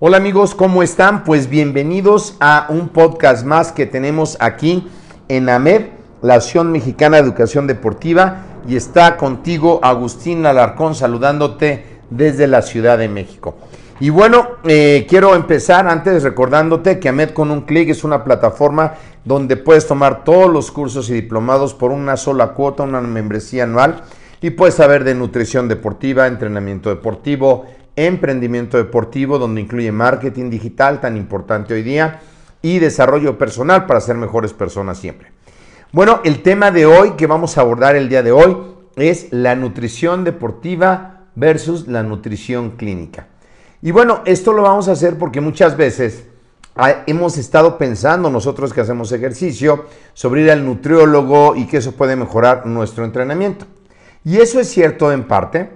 Hola amigos, ¿cómo están? Pues bienvenidos a un podcast más que tenemos aquí en AMED, la Acción Mexicana de Educación Deportiva, y está contigo Agustín Alarcón saludándote desde la Ciudad de México. Y bueno, eh, quiero empezar antes recordándote que AMED con un clic es una plataforma donde puedes tomar todos los cursos y diplomados por una sola cuota, una membresía anual, y puedes saber de nutrición deportiva, entrenamiento deportivo, emprendimiento deportivo, donde incluye marketing digital, tan importante hoy día, y desarrollo personal para ser mejores personas siempre. Bueno, el tema de hoy que vamos a abordar el día de hoy es la nutrición deportiva versus la nutrición clínica. Y bueno, esto lo vamos a hacer porque muchas veces hemos estado pensando nosotros que hacemos ejercicio sobre ir al nutriólogo y que eso puede mejorar nuestro entrenamiento. Y eso es cierto en parte,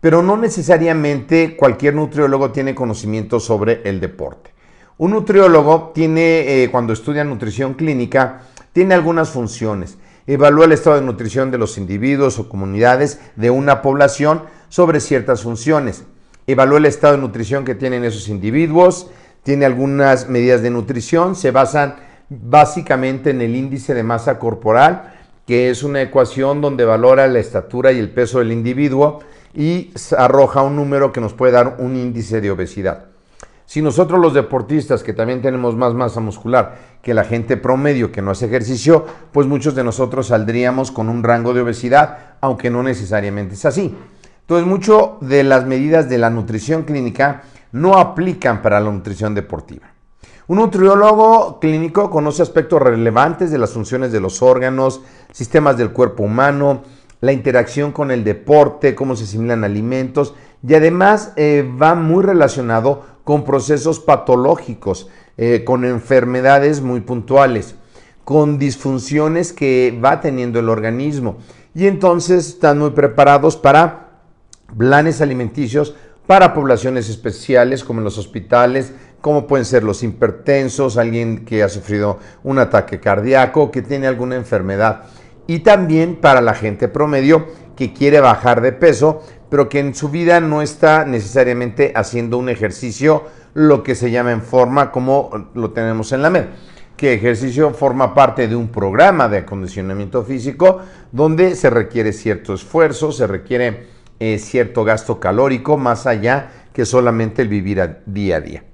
pero no necesariamente cualquier nutriólogo tiene conocimiento sobre el deporte. Un nutriólogo tiene, eh, cuando estudia nutrición clínica, tiene algunas funciones. Evalúa el estado de nutrición de los individuos o comunidades de una población sobre ciertas funciones. Evalúa el estado de nutrición que tienen esos individuos, tiene algunas medidas de nutrición, se basan básicamente en el índice de masa corporal, que es una ecuación donde valora la estatura y el peso del individuo y arroja un número que nos puede dar un índice de obesidad. Si nosotros los deportistas, que también tenemos más masa muscular que la gente promedio que no hace ejercicio, pues muchos de nosotros saldríamos con un rango de obesidad, aunque no necesariamente es así. Entonces, mucho de las medidas de la nutrición clínica no aplican para la nutrición deportiva. Un nutriólogo clínico conoce aspectos relevantes de las funciones de los órganos, sistemas del cuerpo humano, la interacción con el deporte, cómo se asimilan alimentos y además eh, va muy relacionado con procesos patológicos, eh, con enfermedades muy puntuales, con disfunciones que va teniendo el organismo. Y entonces están muy preparados para planes alimenticios para poblaciones especiales como en los hospitales, como pueden ser los hipertensos, alguien que ha sufrido un ataque cardíaco, que tiene alguna enfermedad y también para la gente promedio que quiere bajar de peso, pero que en su vida no está necesariamente haciendo un ejercicio, lo que se llama en forma como lo tenemos en la MED, que ejercicio forma parte de un programa de acondicionamiento físico donde se requiere cierto esfuerzo, se requiere eh, cierto gasto calórico más allá que solamente el vivir día a día.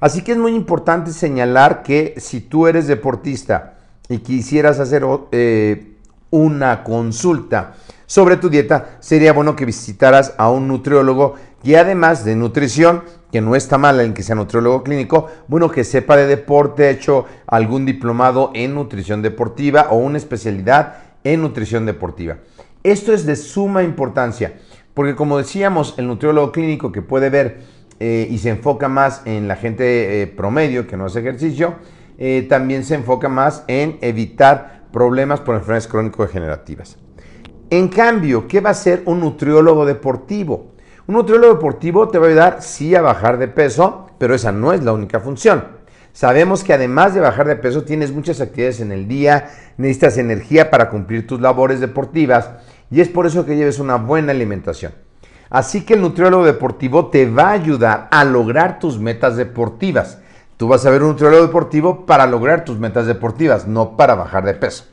Así que es muy importante señalar que si tú eres deportista y quisieras hacer eh, una consulta sobre tu dieta, sería bueno que visitaras a un nutriólogo que además de nutrición, que no está mal en que sea nutriólogo clínico, bueno, que sepa de deporte, hecho algún diplomado en nutrición deportiva o una especialidad en nutrición deportiva. Esto es de suma importancia, porque como decíamos, el nutriólogo clínico que puede ver eh, y se enfoca más en la gente eh, promedio que no hace ejercicio, eh, también se enfoca más en evitar problemas por enfermedades crónico-degenerativas. En cambio, ¿qué va a hacer un nutriólogo deportivo? Un nutriólogo deportivo te va a ayudar sí a bajar de peso, pero esa no es la única función. Sabemos que además de bajar de peso tienes muchas actividades en el día, necesitas energía para cumplir tus labores deportivas y es por eso que lleves una buena alimentación. Así que el nutriólogo deportivo te va a ayudar a lograr tus metas deportivas. Tú vas a ver un nutriólogo deportivo para lograr tus metas deportivas, no para bajar de peso.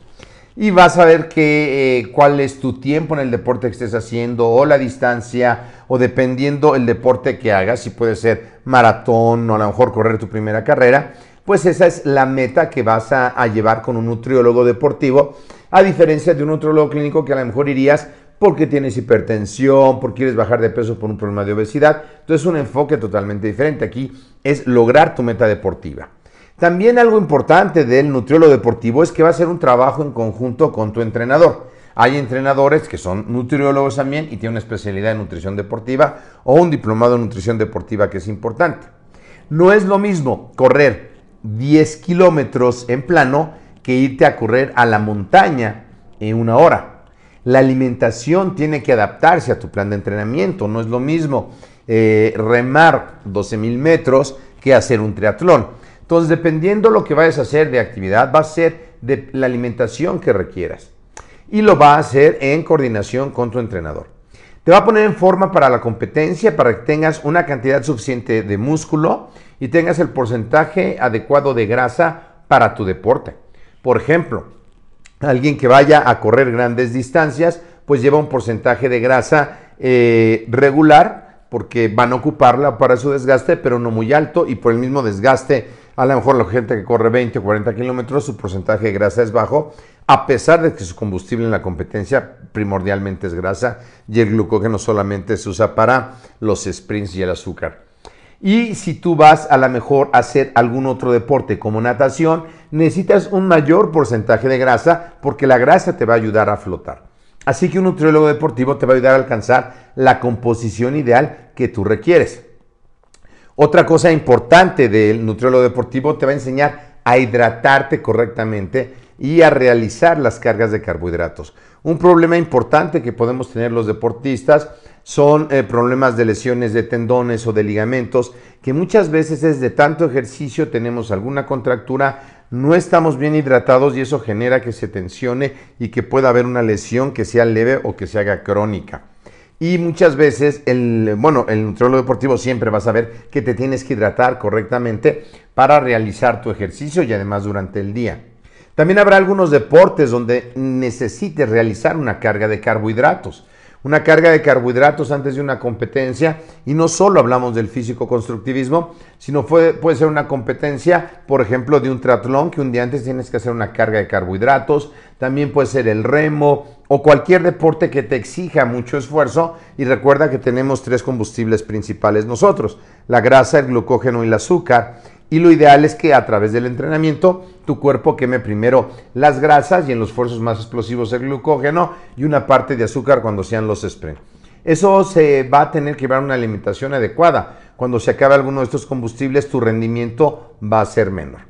Y vas a ver que, eh, cuál es tu tiempo en el deporte que estés haciendo o la distancia o dependiendo el deporte que hagas, si puede ser maratón o a lo mejor correr tu primera carrera, pues esa es la meta que vas a, a llevar con un nutriólogo deportivo, a diferencia de un nutriólogo clínico que a lo mejor irías porque tienes hipertensión, porque quieres bajar de peso por un problema de obesidad. Entonces un enfoque totalmente diferente. Aquí es lograr tu meta deportiva. También algo importante del nutriólogo deportivo es que va a ser un trabajo en conjunto con tu entrenador. Hay entrenadores que son nutriólogos también y tienen una especialidad en nutrición deportiva o un diplomado en nutrición deportiva que es importante. No es lo mismo correr 10 kilómetros en plano que irte a correr a la montaña en una hora. La alimentación tiene que adaptarse a tu plan de entrenamiento. No es lo mismo eh, remar 12 mil metros que hacer un triatlón. Entonces, dependiendo lo que vayas a hacer de actividad, va a ser de la alimentación que requieras. Y lo va a hacer en coordinación con tu entrenador. Te va a poner en forma para la competencia, para que tengas una cantidad suficiente de músculo y tengas el porcentaje adecuado de grasa para tu deporte. Por ejemplo, alguien que vaya a correr grandes distancias, pues lleva un porcentaje de grasa eh, regular, porque van a ocuparla para su desgaste, pero no muy alto, y por el mismo desgaste, a lo mejor la gente que corre 20 o 40 kilómetros, su porcentaje de grasa es bajo, a pesar de que su combustible en la competencia primordialmente es grasa, y el glucógeno solamente se usa para los sprints y el azúcar. Y si tú vas a lo mejor a hacer algún otro deporte como natación, necesitas un mayor porcentaje de grasa porque la grasa te va a ayudar a flotar. Así que un nutriólogo deportivo te va a ayudar a alcanzar la composición ideal que tú requieres. Otra cosa importante del nutriólogo deportivo te va a enseñar a hidratarte correctamente y a realizar las cargas de carbohidratos. Un problema importante que podemos tener los deportistas son eh, problemas de lesiones de tendones o de ligamentos, que muchas veces es de tanto ejercicio, tenemos alguna contractura, no estamos bien hidratados y eso genera que se tensione y que pueda haber una lesión que sea leve o que se haga crónica. Y muchas veces, el, bueno, el nutriólogo deportivo siempre va a saber que te tienes que hidratar correctamente para realizar tu ejercicio y además durante el día. También habrá algunos deportes donde necesites realizar una carga de carbohidratos. Una carga de carbohidratos antes de una competencia, y no solo hablamos del físico-constructivismo, sino puede, puede ser una competencia, por ejemplo, de un triatlón, que un día antes tienes que hacer una carga de carbohidratos, también puede ser el remo o cualquier deporte que te exija mucho esfuerzo, y recuerda que tenemos tres combustibles principales nosotros, la grasa, el glucógeno y el azúcar, y lo ideal es que a través del entrenamiento tu cuerpo queme primero las grasas y en los esfuerzos más explosivos el glucógeno y una parte de azúcar cuando sean los sprints. Eso se va a tener que llevar una alimentación adecuada. Cuando se acabe alguno de estos combustibles, tu rendimiento va a ser menor.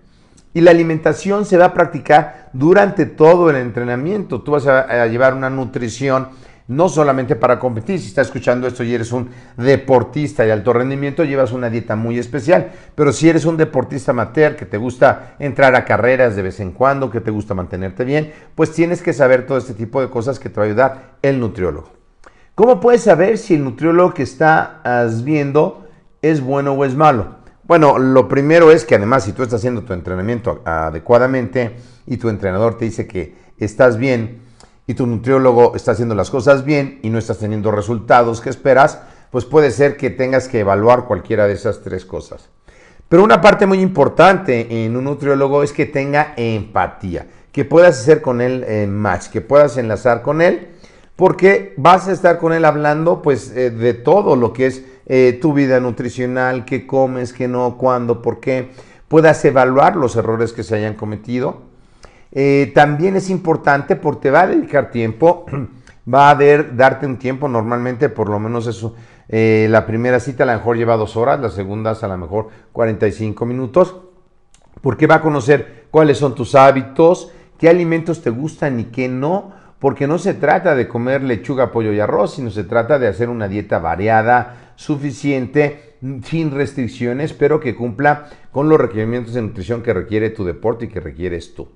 Y la alimentación se va a practicar durante todo el entrenamiento. Tú vas a, llevar una nutrición no solamente para competir, si estás escuchando esto y eres un deportista de alto rendimiento, llevas una dieta muy especial, pero si eres un deportista amateur que te gusta entrar a carreras de vez en cuando, que te gusta mantenerte bien, pues tienes que saber todo este tipo de cosas que te va a ayudar el nutriólogo. ¿Cómo puedes saber si el nutriólogo que estás viendo es bueno o es malo? Bueno, lo primero es que además si tú estás haciendo tu entrenamiento adecuadamente y tu entrenador te dice que estás bien, y tu nutriólogo está haciendo las cosas bien y no estás teniendo resultados que esperas, pues puede ser que tengas que evaluar cualquiera de esas tres cosas. Pero una parte muy importante en un nutriólogo es que tenga empatía, que puedas hacer con él eh, match, que puedas enlazar con él, porque vas a estar con él hablando pues eh, de todo lo que es eh, tu vida nutricional, qué comes, qué no, cuándo, por qué, puedas evaluar los errores que se hayan cometido eh, también es importante porque va a dedicar tiempo, va a darte un tiempo, normalmente por lo menos eso Eh, la primera cita a lo mejor lleva dos horas, la segunda a lo mejor 45 minutos, porque va a conocer cuáles son tus hábitos, qué alimentos te gustan y qué no, porque no se trata de comer lechuga, pollo y arroz, sino se trata de hacer una dieta variada, suficiente, sin restricciones, pero que cumpla con los requerimientos de nutrición que requiere tu deporte y que requieres tú.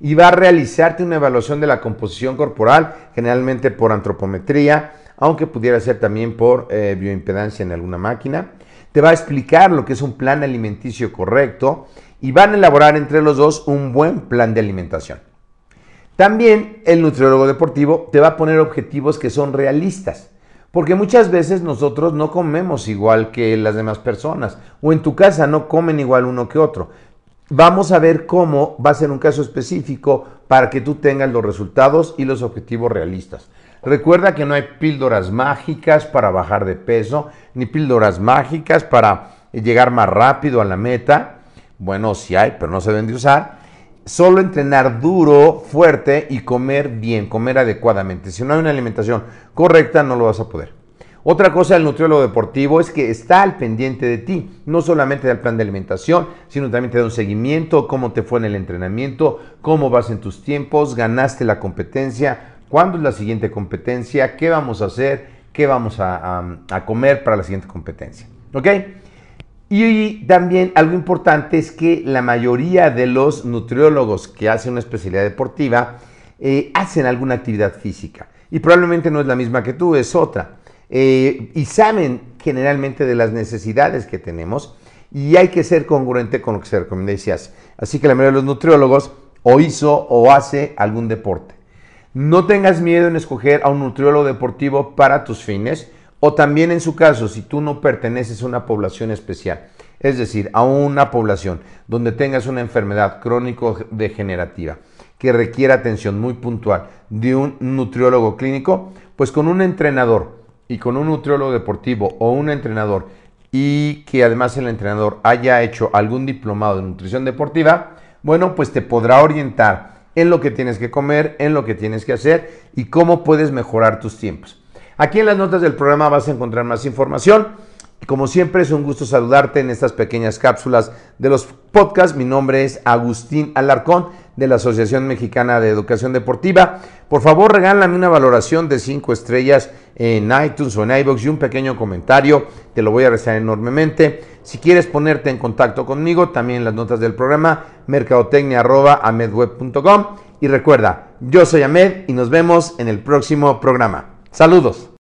Y va a realizarte una evaluación de la composición corporal, generalmente por antropometría, aunque pudiera ser también por eh, bioimpedancia en alguna máquina. Te va a explicar lo que es un plan alimenticio correcto y van a elaborar entre los dos un buen plan de alimentación. También el nutriólogo deportivo te va a poner objetivos que son realistas. Porque muchas veces nosotros no comemos igual que las demás personas o en tu casa no comen igual uno que otro. Vamos a ver cómo va a ser un caso específico para que tú tengas los resultados y los objetivos realistas. Recuerda que no hay píldoras mágicas para bajar de peso, ni píldoras mágicas para llegar más rápido a la meta. Bueno, sí hay, pero no se deben de usar. Solo entrenar duro, fuerte y comer bien, comer adecuadamente. Si no hay una alimentación correcta, no lo vas a poder. Otra cosa del nutriólogo deportivo es que está al pendiente de ti, no solamente del plan de alimentación, sino también te da un seguimiento, cómo te fue en el entrenamiento, cómo vas en tus tiempos, ganaste la competencia, cuándo es la siguiente competencia, qué vamos a hacer, qué vamos a, comer para la siguiente competencia. ¿Ok? Y también algo importante es que la mayoría de los nutriólogos que hacen una especialidad deportiva eh, hacen alguna actividad física. Y probablemente no es la misma que tú, es otra. Eh, y saben generalmente de las necesidades que tenemos y hay que ser congruente con lo que se recomienda y se hace. Así que la mayoría de los nutriólogos o hizo o hace algún deporte. No tengas miedo en escoger a un nutriólogo deportivo para tus fines o también en su caso si tú no perteneces a una población especial, es decir, a una población donde tengas una enfermedad crónico-degenerativa que requiera atención muy puntual de un nutriólogo clínico, pues con un entrenador y con un nutriólogo deportivo o un entrenador y que además el entrenador haya hecho algún diplomado de nutrición deportiva, bueno, pues te podrá orientar en lo que tienes que comer, en lo que tienes que hacer y cómo puedes mejorar tus tiempos. Aquí en las notas del programa vas a encontrar más información. Como siempre es un gusto saludarte en estas pequeñas cápsulas de los podcasts. Mi nombre es Agustín Alarcón de la Asociación Mexicana de Educación Deportiva. Por favor, regálame una valoración de 5 estrellas en iTunes o en iBox y un pequeño comentario. Te lo voy a agradecer enormemente. Si quieres ponerte en contacto conmigo, también las notas del programa, mercadotecnia.amedweb.com. Y recuerda, yo soy Ahmed y nos vemos en el próximo programa. Saludos.